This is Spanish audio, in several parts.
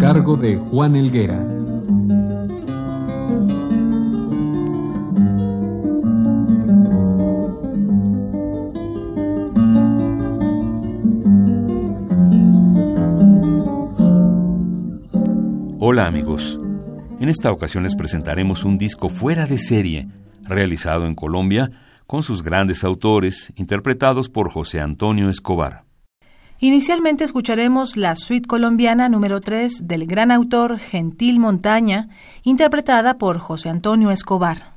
Cargo de Juan Elguera. Hola amigos, en esta ocasión les presentaremos un disco fuera de serie, realizado en Colombia, con sus grandes autores, interpretados por José Antonio Escobar. Inicialmente escucharemos la suite colombiana número 3 del gran autor Gentil Montaña, interpretada por José Antonio Escobar.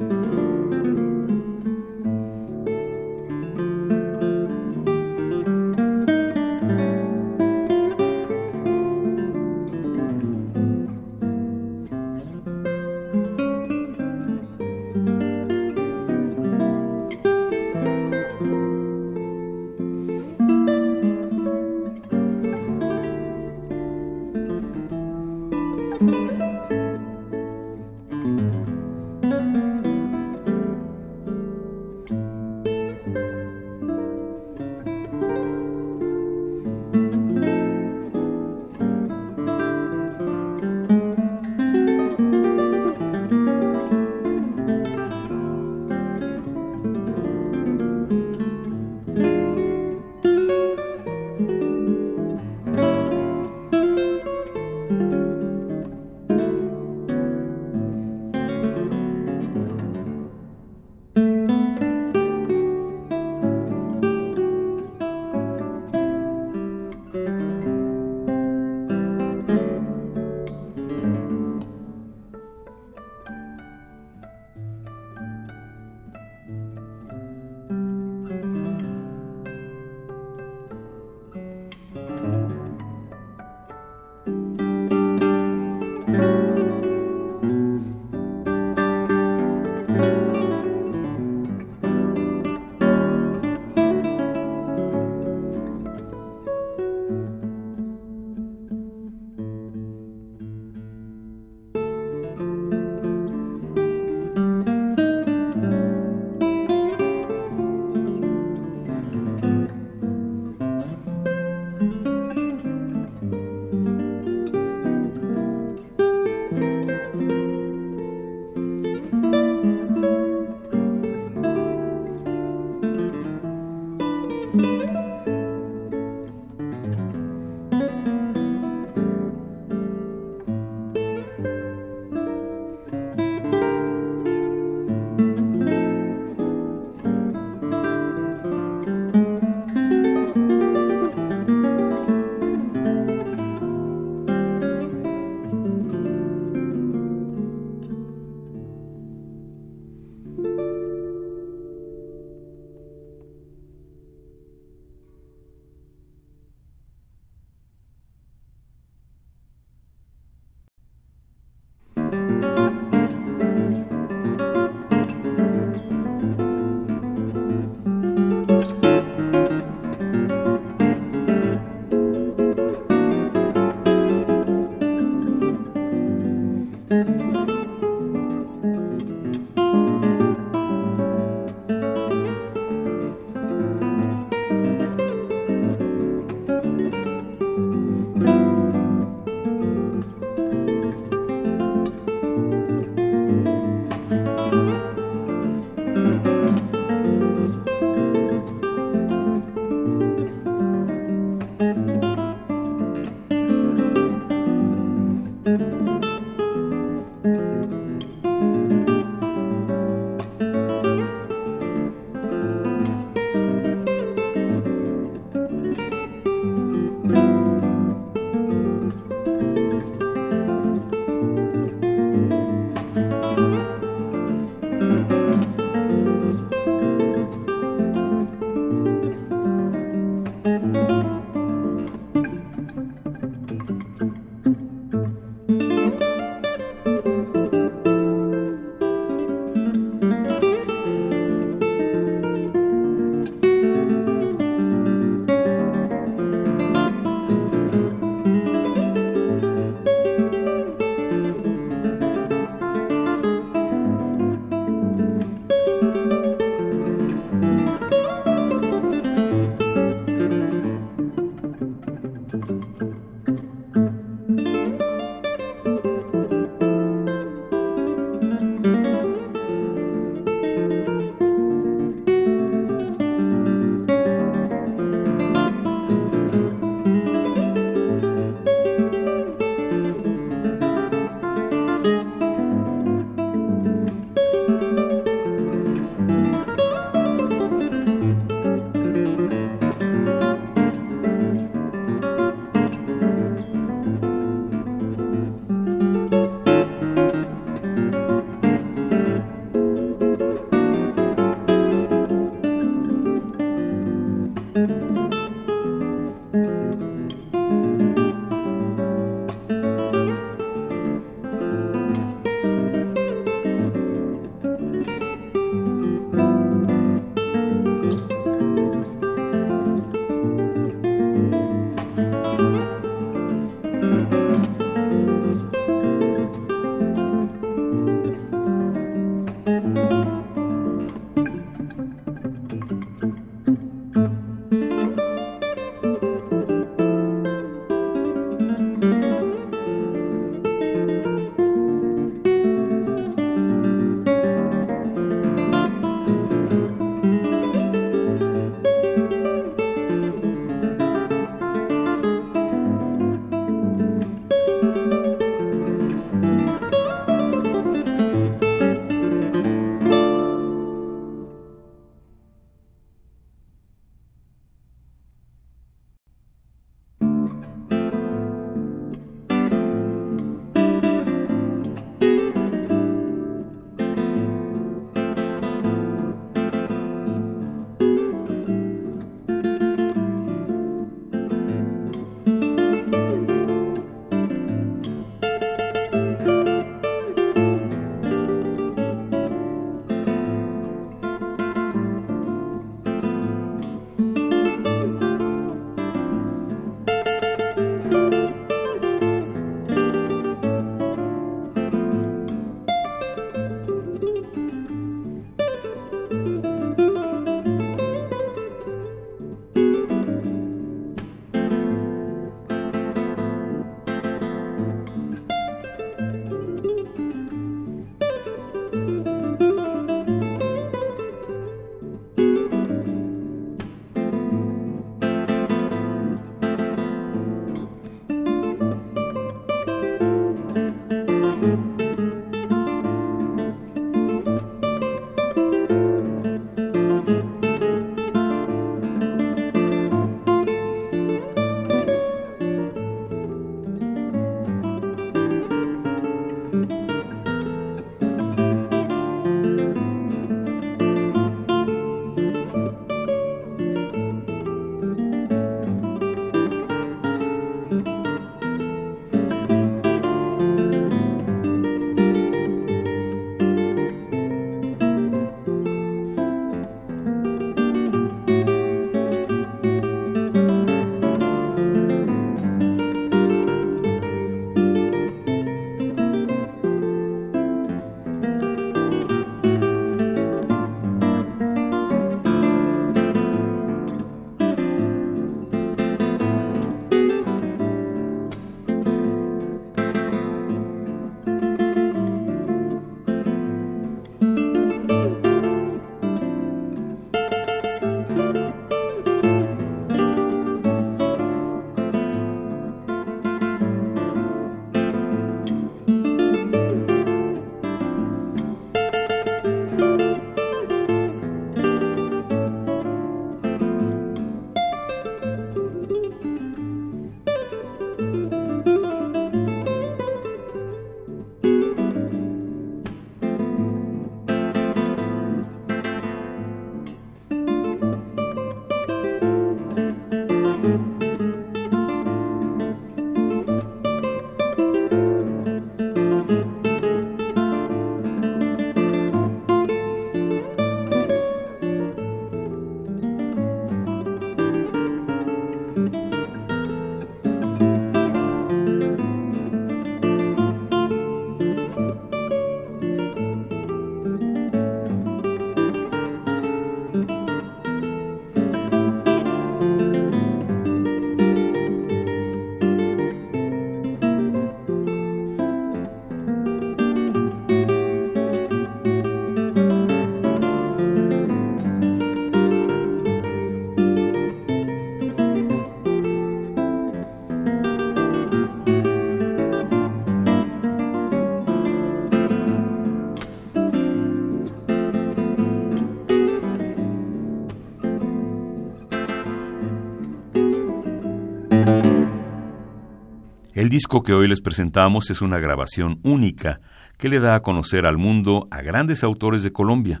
El disco que hoy les presentamos es una grabación única que le da a conocer al mundo a grandes autores de Colombia.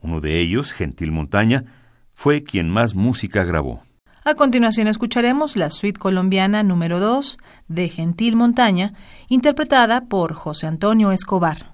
Uno de ellos, Gentil Montaña, fue quien más música grabó. A continuación escucharemos la suite colombiana número 2 de Gentil Montaña, interpretada por José Antonio Escobar.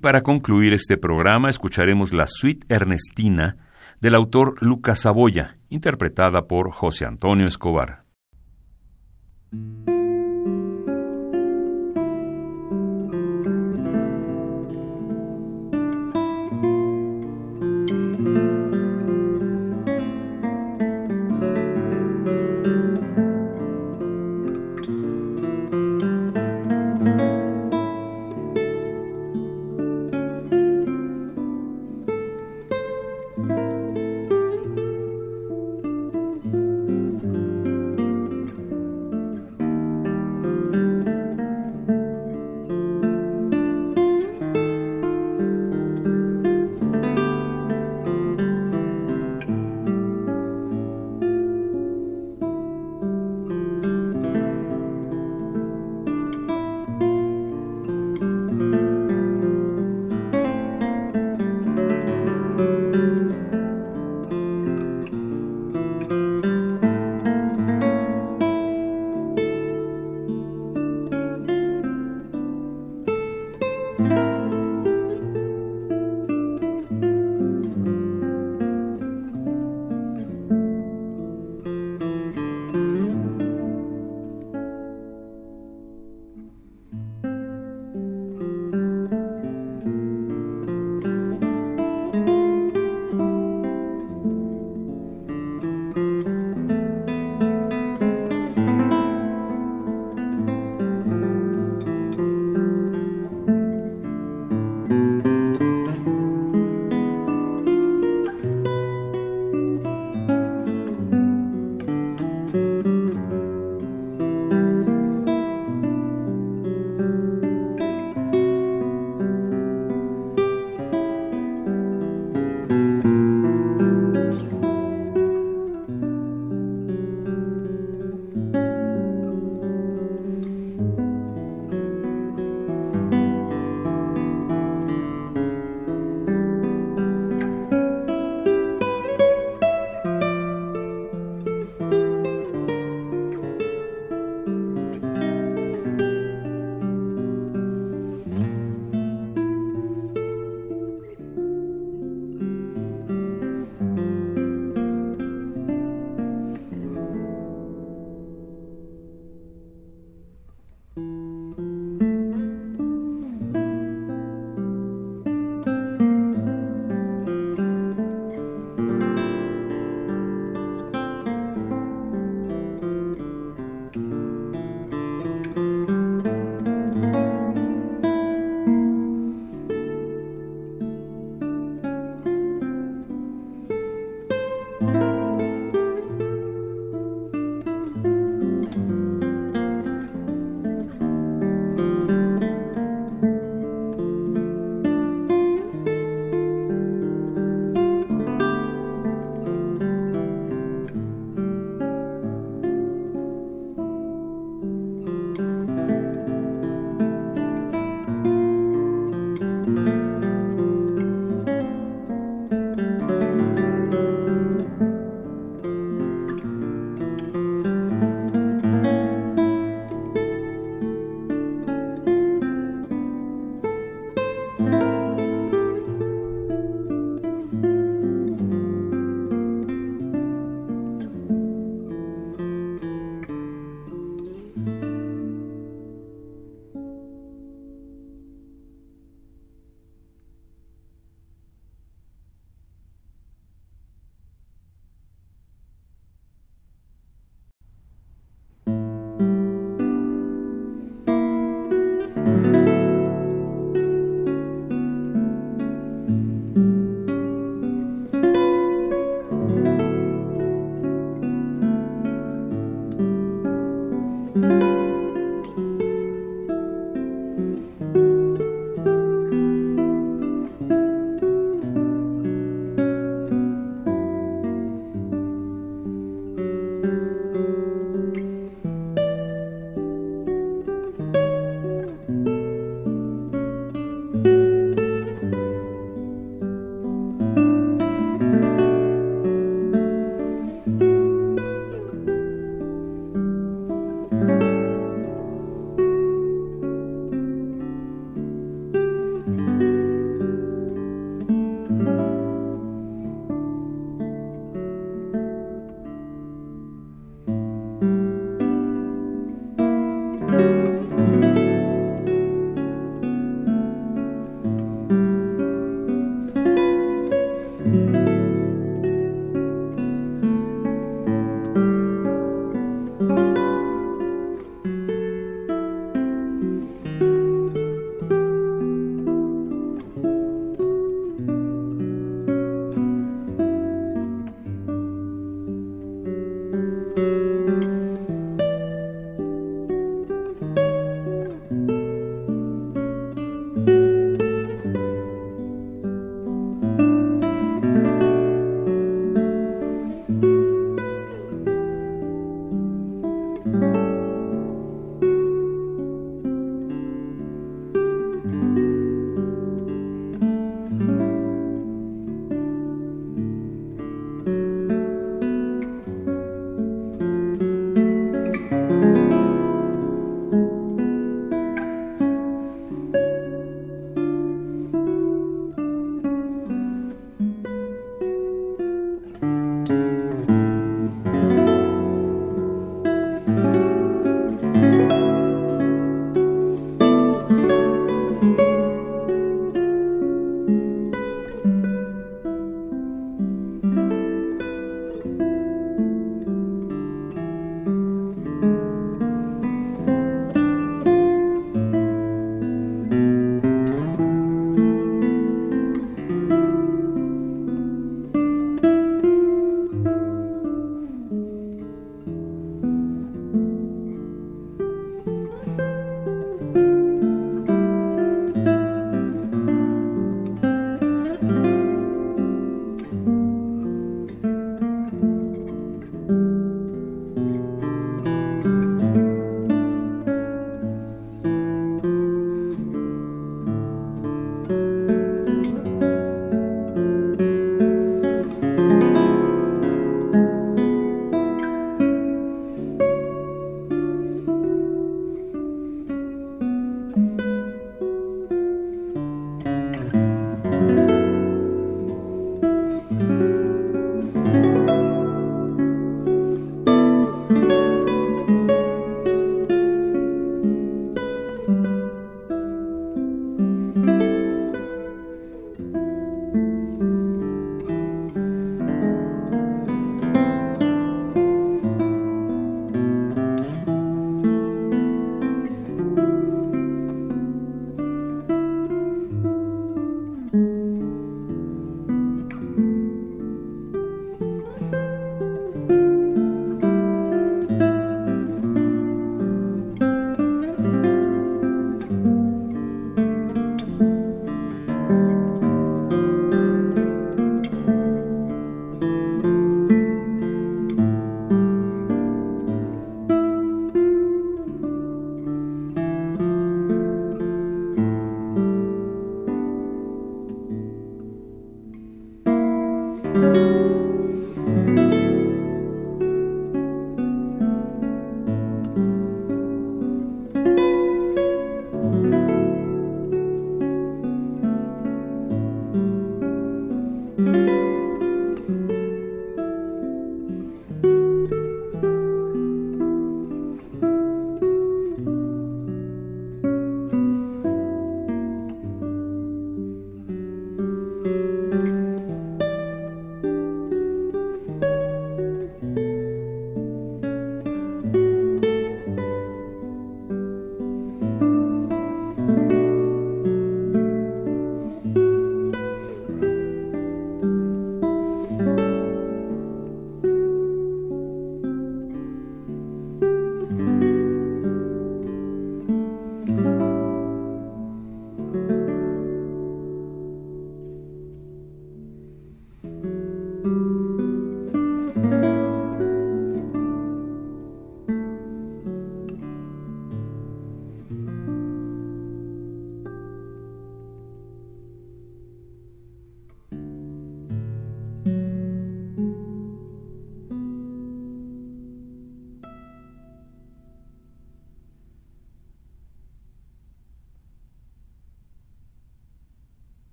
Para concluir este programa escucharemos la suite Ernestina del autor Lucas Saboya, interpretada por José Antonio Escobar.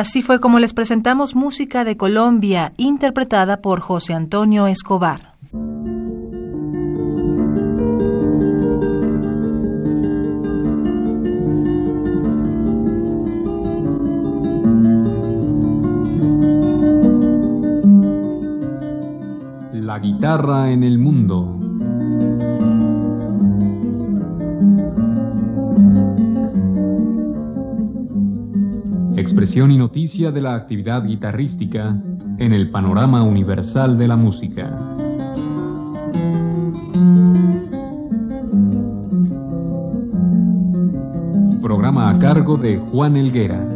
Así fue como les presentamos música de Colombia interpretada por José Antonio Escobar. La guitarra en el noticia de la actividad guitarrística en el panorama universal de la música. Programa a cargo de Juan Elguera.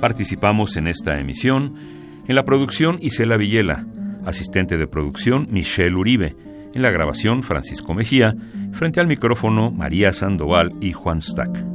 Participamos en esta emisión en la producción Isela Villela, asistente de producción Michelle Uribe, en la grabación Francisco Mejía, frente al micrófono María Sandoval y Juan Stack.